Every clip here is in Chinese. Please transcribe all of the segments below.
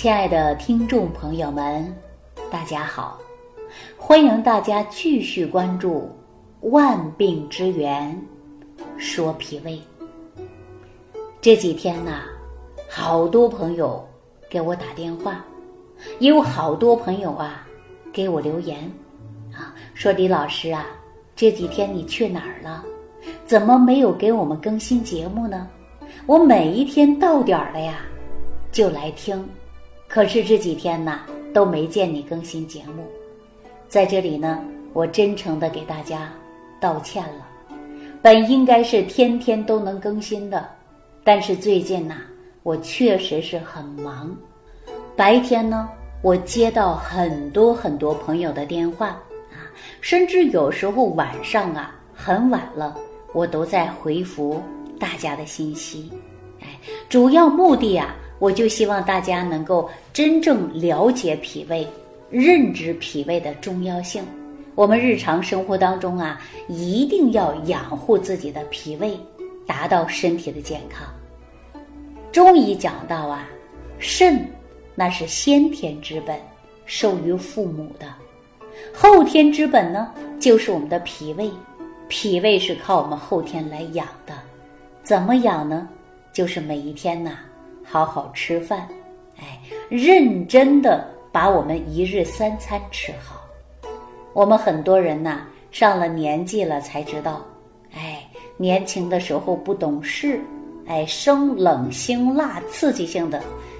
亲爱的听众朋友们，大家好！欢迎大家继续关注《万病之源说脾胃》。这几天呐，好多朋友给我打电话，也有好多朋友啊给我留言啊，说李老师啊，这几天你去哪儿了？怎么没有给我们更新节目呢？我每一天到点儿了呀，就来听。可是这几天呢，都没见你更新节目，在这里呢，我真诚的给大家道歉了。本应该是天天都能更新的，但是最近呐，我确实是很忙。白天呢，我接到很多很多朋友的电话啊，甚至有时候晚上啊很晚了，我都在回复大家的信息。哎，主要目的啊。我就希望大家能够真正了解脾胃，认知脾胃的重要性。我们日常生活当中啊，一定要养护自己的脾胃，达到身体的健康。中医讲到啊，肾那是先天之本，受于父母的；后天之本呢，就是我们的脾胃。脾胃是靠我们后天来养的，怎么养呢？就是每一天呐。好好吃饭，哎，认真的把我们一日三餐吃好。我们很多人呐，上了年纪了才知道，哎，年轻的时候不懂事，哎，生冷辛辣刺激性的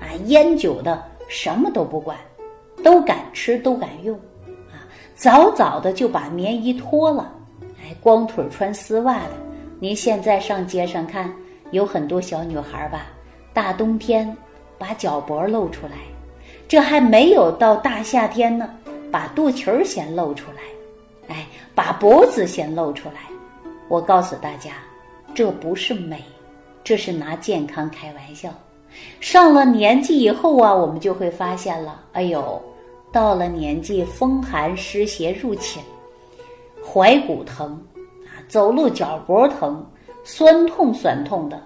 啊，烟酒的什么都不管，都敢吃都敢用，啊，早早的就把棉衣脱了，哎，光腿穿丝袜的。您现在上街上看，有很多小女孩吧。大冬天把脚脖露出来，这还没有到大夏天呢，把肚脐儿先露出来，哎，把脖子先露出来。我告诉大家，这不是美，这是拿健康开玩笑。上了年纪以后啊，我们就会发现了，哎呦，到了年纪风寒湿邪入侵，踝骨疼啊，走路脚脖疼，酸痛酸痛的，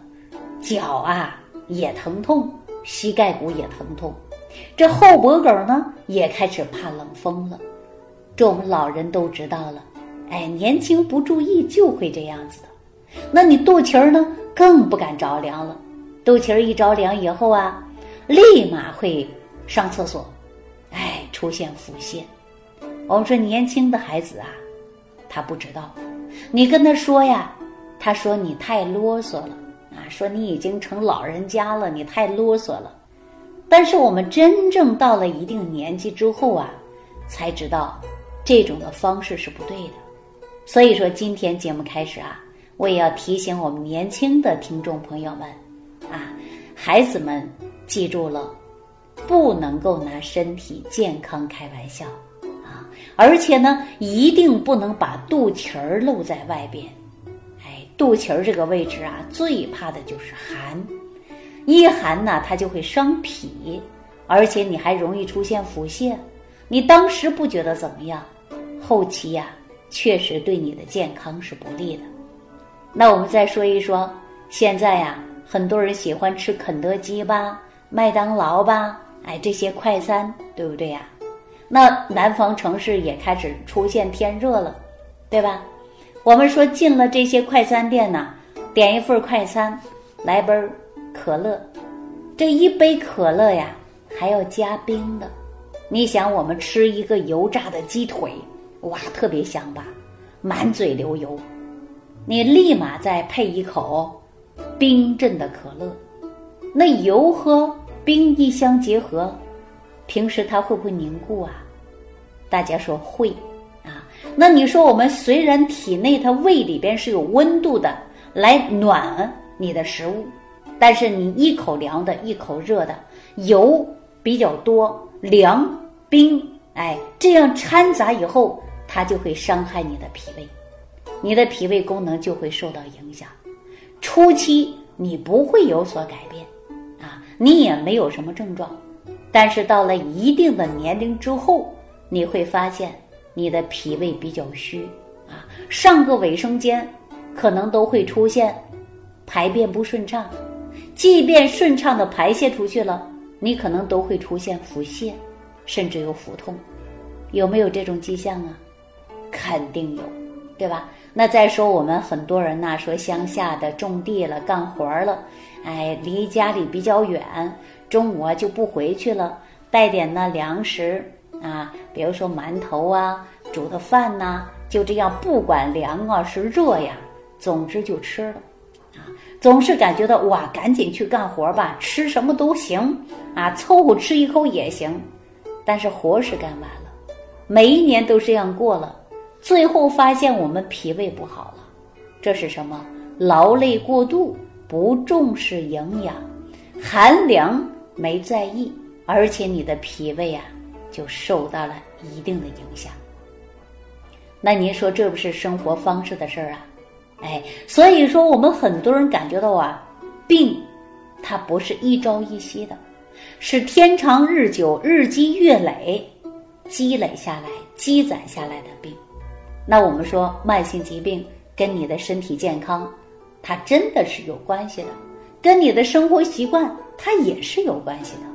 脚啊。也疼痛，膝盖骨也疼痛，这后脖梗呢也开始怕冷风了。这我们老人都知道了，哎，年轻不注意就会这样子的。那你肚脐儿呢更不敢着凉了，肚脐儿一着凉以后啊，立马会上厕所，哎，出现腹泻。我们说年轻的孩子啊，他不知道，你跟他说呀，他说你太啰嗦了。啊，说你已经成老人家了，你太啰嗦了。但是我们真正到了一定年纪之后啊，才知道这种的方式是不对的。所以说，今天节目开始啊，我也要提醒我们年轻的听众朋友们啊，孩子们记住了，不能够拿身体健康开玩笑啊，而且呢，一定不能把肚脐儿露在外边。肚脐儿这个位置啊，最怕的就是寒，一寒呢，它就会伤脾，而且你还容易出现腹泻。你当时不觉得怎么样，后期呀，确实对你的健康是不利的。那我们再说一说，现在呀，很多人喜欢吃肯德基吧、麦当劳吧，哎，这些快餐，对不对呀？那南方城市也开始出现天热了，对吧？我们说进了这些快餐店呢，点一份快餐，来杯可乐，这一杯可乐呀还要加冰的。你想，我们吃一个油炸的鸡腿，哇，特别香吧，满嘴流油。你立马再配一口冰镇的可乐，那油和冰一相结合，平时它会不会凝固啊？大家说会。那你说，我们虽然体内它胃里边是有温度的，来暖你的食物，但是你一口凉的，一口热的，油比较多，凉冰，哎，这样掺杂以后，它就会伤害你的脾胃，你的脾胃功能就会受到影响。初期你不会有所改变，啊，你也没有什么症状，但是到了一定的年龄之后，你会发现。你的脾胃比较虚啊，上个卫生间可能都会出现排便不顺畅，即便顺畅的排泄出去了，你可能都会出现腹泻，甚至有腹痛，有没有这种迹象啊？肯定有，对吧？那再说我们很多人呐，说乡下的种地了、干活了，哎，离家里比较远，中午啊就不回去了，带点那粮食啊，比如说馒头啊、煮的饭呐，就这样不管凉啊是热呀，总之就吃了，啊，总是感觉到哇，赶紧去干活吧，吃什么都行啊，凑合吃一口也行，但是活是干完了，每一年都这样过了。最后发现我们脾胃不好了，这是什么？劳累过度，不重视营养，寒凉没在意，而且你的脾胃啊就受到了一定的影响。那您说这不是生活方式的事儿啊？哎，所以说我们很多人感觉到啊，病它不是一朝一夕的，是天长日久、日积月累积累下来、积攒下来的病。那我们说，慢性疾病跟你的身体健康，它真的是有关系的，跟你的生活习惯它也是有关系的。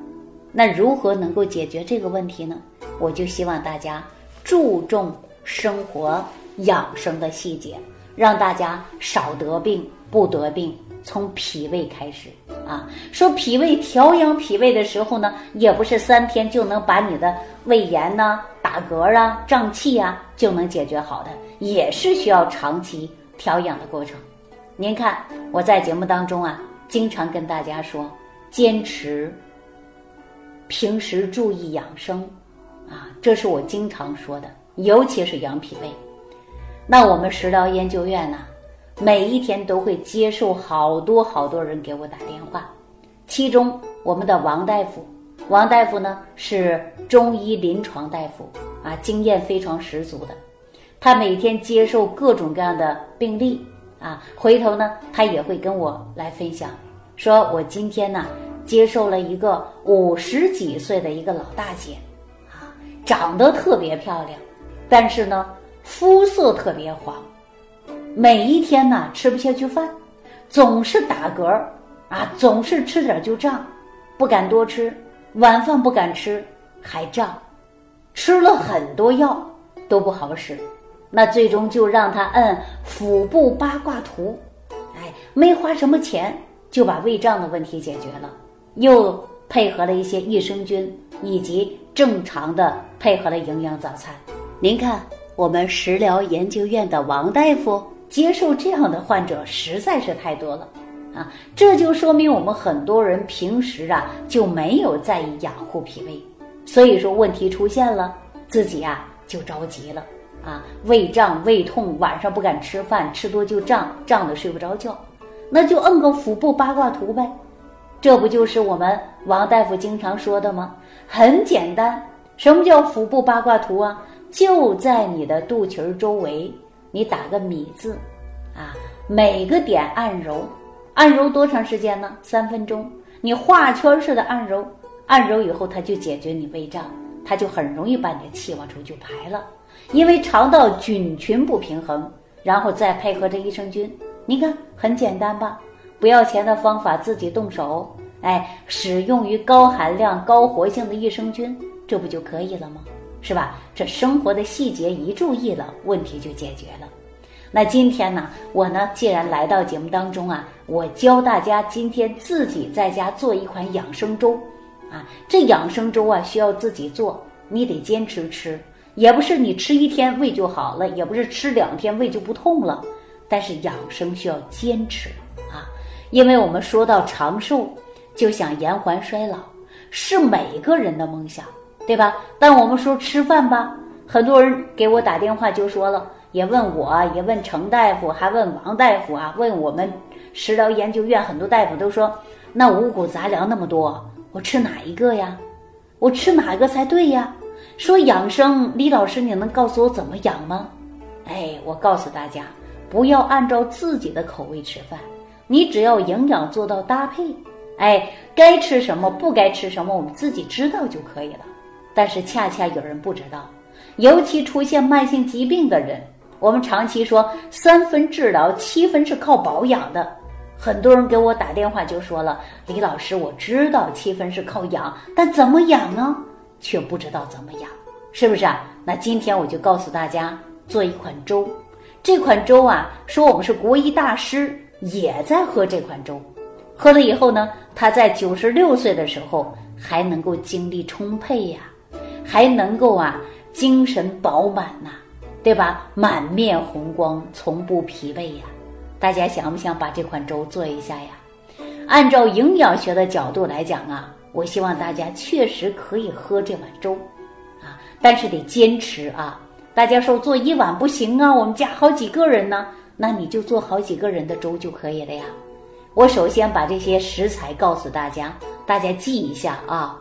那如何能够解决这个问题呢？我就希望大家注重生活养生的细节，让大家少得病、不得病。从脾胃开始啊，说脾胃调养脾胃的时候呢，也不是三天就能把你的胃炎呐、打嗝啊、胀气啊就能解决好的，也是需要长期调养的过程。您看我在节目当中啊，经常跟大家说，坚持平时注意养生啊，这是我经常说的，尤其是养脾胃。那我们食疗研究院呢？每一天都会接受好多好多人给我打电话，其中我们的王大夫，王大夫呢是中医临床大夫啊，经验非常十足的。他每天接受各种各样的病例啊，回头呢他也会跟我来分享，说我今天呢接受了一个五十几岁的一个老大姐，啊，长得特别漂亮，但是呢肤色特别黄。每一天呢吃不下去饭，总是打嗝啊，总是吃点就胀，不敢多吃，晚饭不敢吃，还胀，吃了很多药都不好使，那最终就让他摁腹部八卦图，哎，没花什么钱就把胃胀的问题解决了，又配合了一些益生菌以及正常的配合了营养早餐。您看，我们食疗研究院的王大夫。接受这样的患者实在是太多了，啊，这就说明我们很多人平时啊就没有在意养护脾胃，所以说问题出现了，自己啊就着急了，啊，胃胀、胃痛，晚上不敢吃饭，吃多就胀，胀的睡不着觉，那就摁个腹部八卦图呗，这不就是我们王大夫经常说的吗？很简单，什么叫腹部八卦图啊？就在你的肚脐周围。你打个米字，啊，每个点按揉，按揉多长时间呢？三分钟。你画圈似的按揉，按揉以后它就解决你胃胀，它就很容易把你的气往出就排了。因为肠道菌群不平衡，然后再配合着益生菌，你看很简单吧？不要钱的方法，自己动手，哎，使用于高含量、高活性的益生菌，这不就可以了吗？是吧？这生活的细节一注意了，问题就解决了。那今天呢，我呢既然来到节目当中啊，我教大家今天自己在家做一款养生粥啊。这养生粥啊需要自己做，你得坚持吃，也不是你吃一天胃就好了，也不是吃两天胃就不痛了。但是养生需要坚持，因为我们说到长寿，就想延缓衰老，是每个人的梦想。对吧？但我们说吃饭吧，很多人给我打电话就说了，也问我，也问程大夫，还问王大夫啊，问我们食疗研究院很多大夫都说，那五谷杂粮那么多，我吃哪一个呀？我吃哪一个才对呀？说养生，李老师，你能告诉我怎么养吗？哎，我告诉大家，不要按照自己的口味吃饭，你只要营养做到搭配，哎，该吃什么，不该吃什么，我们自己知道就可以了。但是恰恰有人不知道，尤其出现慢性疾病的人，我们长期说三分治疗，七分是靠保养的。很多人给我打电话就说了：“李老师，我知道七分是靠养，但怎么养呢？却不知道怎么养，是不是啊？”那今天我就告诉大家做一款粥。这款粥啊，说我们是国医大师也在喝这款粥，喝了以后呢，他在九十六岁的时候还能够精力充沛呀，还能够啊精神饱满呐，对吧？满面红光，从不疲惫呀。大家想不想把这款粥做一下呀？按照营养学的角度来讲啊，我希望大家确实可以喝这碗粥，啊，但是得坚持啊。大家说做一碗不行啊，我们家好几个人呢，那你就做好几个人的粥就可以了呀。我首先把这些食材告诉大家，大家记一下啊。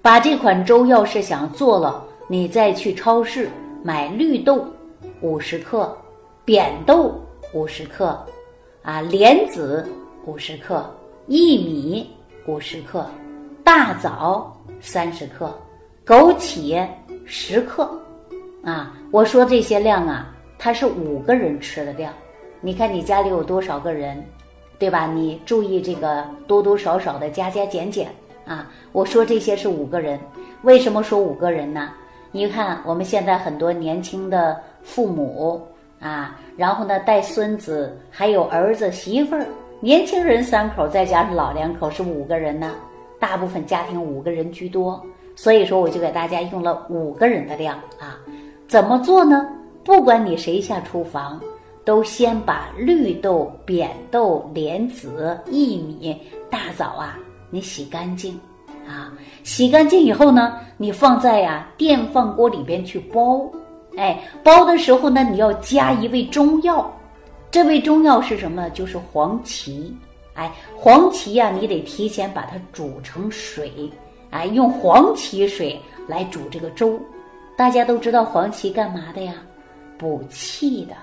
把这款粥要是想做了，你再去超市买绿豆五十克，扁豆五十克，啊莲子五十克，薏米五十克，大枣三十克，枸杞十克。啊，我说这些量啊，它是五个人吃的量。你看你家里有多少个人，对吧？你注意这个多多少少的加加减减啊。我说这些是五个人，为什么说五个人呢？你看我们现在很多年轻的父母啊，然后呢带孙子，还有儿子媳妇儿，年轻人三口再加上老两口是五个人呢。大部分家庭五个人居多，所以说我就给大家用了五个人的量啊。怎么做呢？不管你谁下厨房，都先把绿豆、扁豆、莲子、薏米、大枣啊，你洗干净啊。洗干净以后呢，你放在呀电饭锅里边去煲。哎，煲的时候呢，你要加一味中药。这味中药是什么？就是黄芪。哎，黄芪呀，你得提前把它煮成水。哎，用黄芪水来煮这个粥。大家都知道黄芪干嘛的呀？补气的，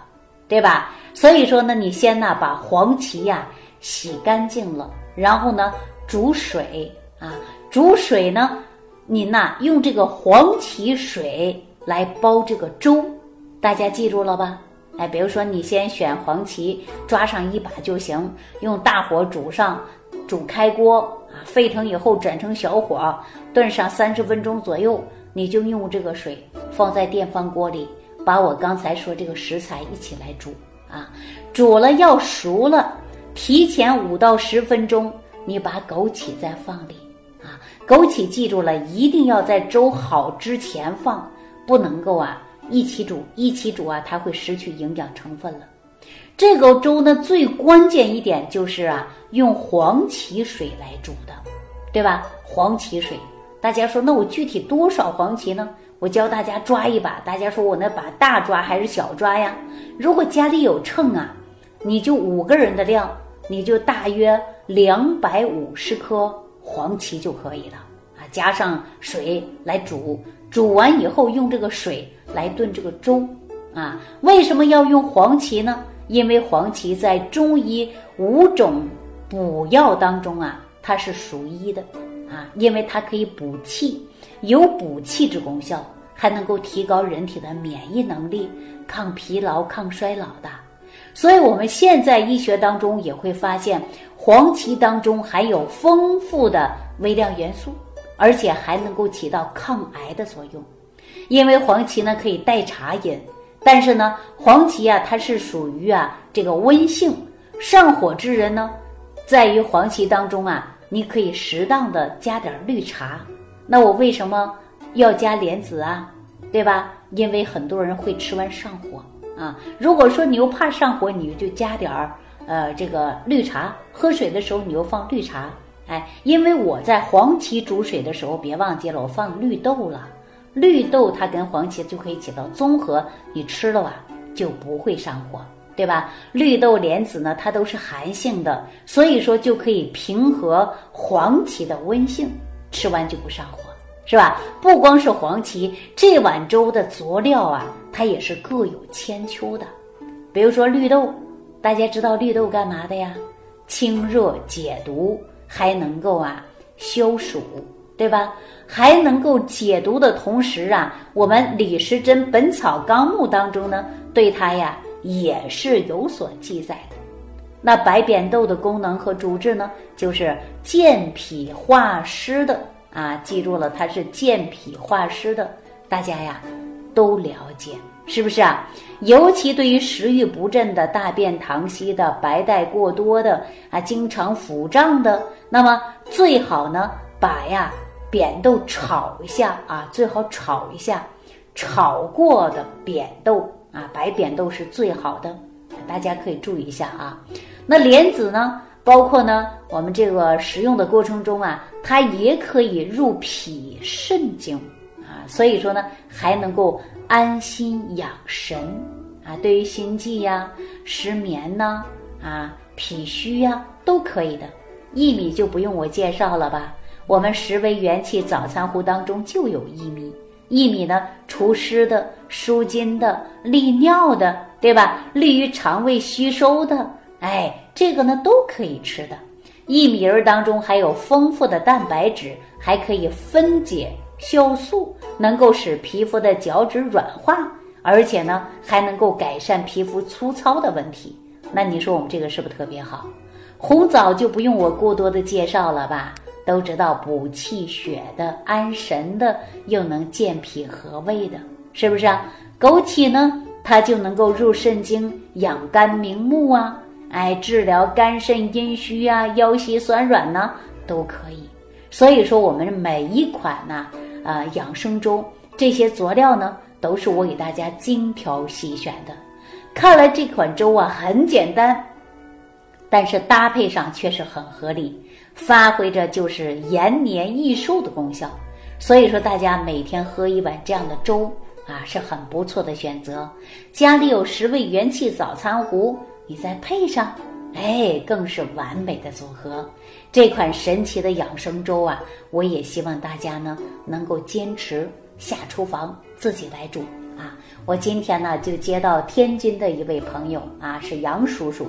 对吧？所以说呢，你先呢把黄芪呀洗干净了，然后呢煮水啊，煮水呢，你呢用这个黄芪水来煲这个粥，大家记住了吧？哎，比如说你先选黄芪，抓上一把就行，用大火煮上，煮开锅啊，沸腾以后转成小火，炖上三十分钟左右。你就用这个水放在电饭锅里，把我刚才说这个食材一起来煮啊，煮了要熟了，提前五到十分钟，你把枸杞再放里啊，枸杞记住了，一定要在粥好之前放，不能够啊一起煮，一起煮啊，它会失去营养成分了。这个粥呢，最关键一点就是啊，用黄芪水来煮的，对吧？黄芪水。大家说，那我具体多少黄芪呢？我教大家抓一把。大家说我那把大抓还是小抓呀？如果家里有秤啊，你就五个人的量，你就大约两百五十颗黄芪就可以了啊。加上水来煮，煮完以后用这个水来炖这个粥啊。为什么要用黄芪呢？因为黄芪在中医五种补药当中啊，它是属一的。啊，因为它可以补气，有补气之功效，还能够提高人体的免疫能力，抗疲劳、抗衰老的。所以，我们现在医学当中也会发现，黄芪当中含有丰富的微量元素，而且还能够起到抗癌的作用。因为黄芪呢可以代茶饮，但是呢，黄芪啊它是属于啊这个温性，上火之人呢，在于黄芪当中啊。你可以适当的加点绿茶，那我为什么要加莲子啊？对吧？因为很多人会吃完上火啊。如果说你又怕上火，你就加点儿呃这个绿茶。喝水的时候你又放绿茶，哎，因为我在黄芪煮水的时候，别忘记了我放绿豆了。绿豆它跟黄芪就可以起到综合，你吃了吧就不会上火。对吧？绿豆、莲子呢，它都是寒性的，所以说就可以平和黄芪的温性，吃完就不上火，是吧？不光是黄芪，这碗粥的佐料啊，它也是各有千秋的。比如说绿豆，大家知道绿豆干嘛的呀？清热解毒，还能够啊消暑，对吧？还能够解毒的同时啊，我们李时珍《本草纲目》当中呢，对它呀。也是有所记载的。那白扁豆的功能和主治呢，就是健脾化湿的啊，记住了，它是健脾化湿的，大家呀都了解，是不是啊？尤其对于食欲不振的、大便溏稀的、白带过多的啊，经常腹胀的，那么最好呢，把呀扁豆炒一下啊，最好炒一下，炒过的扁豆啊，白扁豆是最好的。大家可以注意一下啊，那莲子呢，包括呢，我们这个食用的过程中啊，它也可以入脾肾经啊，所以说呢，还能够安心养神啊，对于心悸呀、失眠呐啊、脾虚呀都可以的。薏米就不用我介绍了吧，我们十味元气早餐壶当中就有薏米。薏米呢，除湿的、舒筋的、利尿的，对吧？利于肠胃吸收的，哎，这个呢都可以吃的。薏米儿当中含有丰富的蛋白质，还可以分解酵素，能够使皮肤的角质软化，而且呢还能够改善皮肤粗糙的问题。那你说我们这个是不是特别好？红枣就不用我过多的介绍了吧？都知道补气血的、安神的，又能健脾和胃的，是不是啊？枸杞呢，它就能够入肾经、养肝明目啊，哎，治疗肝肾阴虚啊、腰膝酸软呢，都可以。所以说，我们每一款呢，啊，养生粥这些佐料呢，都是我给大家精挑细选的。看来这款粥啊很简单，但是搭配上却是很合理。发挥着就是延年益寿的功效，所以说大家每天喝一碗这样的粥啊，是很不错的选择。家里有十味元气早餐壶，你再配上，哎，更是完美的组合。这款神奇的养生粥啊，我也希望大家呢能够坚持下厨房自己来煮啊。我今天呢就接到天津的一位朋友啊，是杨叔叔，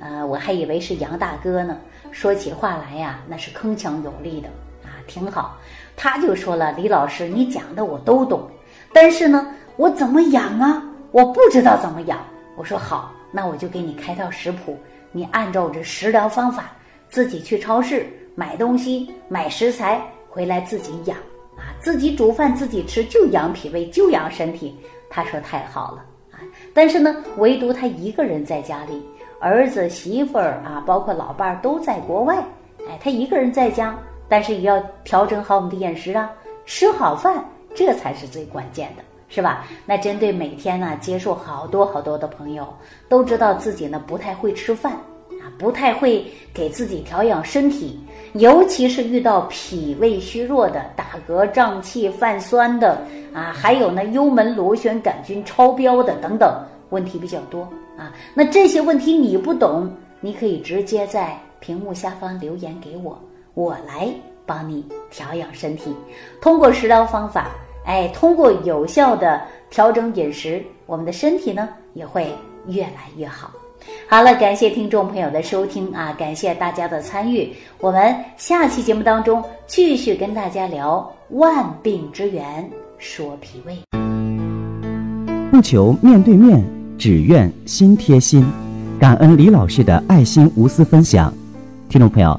呃，我还以为是杨大哥呢。说起话来呀，那是铿锵有力的啊，挺好。他就说了：“李老师，你讲的我都懂，但是呢，我怎么养啊？我不知道怎么养。”我说：“好，那我就给你开套食谱，你按照这食疗方法，自己去超市买东西、买食材回来自己养啊，自己煮饭自己吃，就养脾胃，就养身体。”他说：“太好了啊！”但是呢，唯独他一个人在家里。儿子、媳妇儿啊，包括老伴儿都在国外，哎，他一个人在家，但是也要调整好我们的饮食啊，吃好饭，这才是最关键的，是吧？那针对每天呢，接触好多好多的朋友，都知道自己呢不太会吃饭啊，不太会给自己调养身体，尤其是遇到脾胃虚弱的、打嗝、胀气、泛酸的啊，还有呢幽门螺旋杆菌超标的等等问题比较多。啊，那这些问题你不懂，你可以直接在屏幕下方留言给我，我来帮你调养身体。通过食疗方法，哎，通过有效的调整饮食，我们的身体呢也会越来越好。好了，感谢听众朋友的收听啊，感谢大家的参与。我们下期节目当中继续跟大家聊万病之源，说脾胃。不求面对面。只愿心贴心，感恩李老师的爱心无私分享。听众朋友，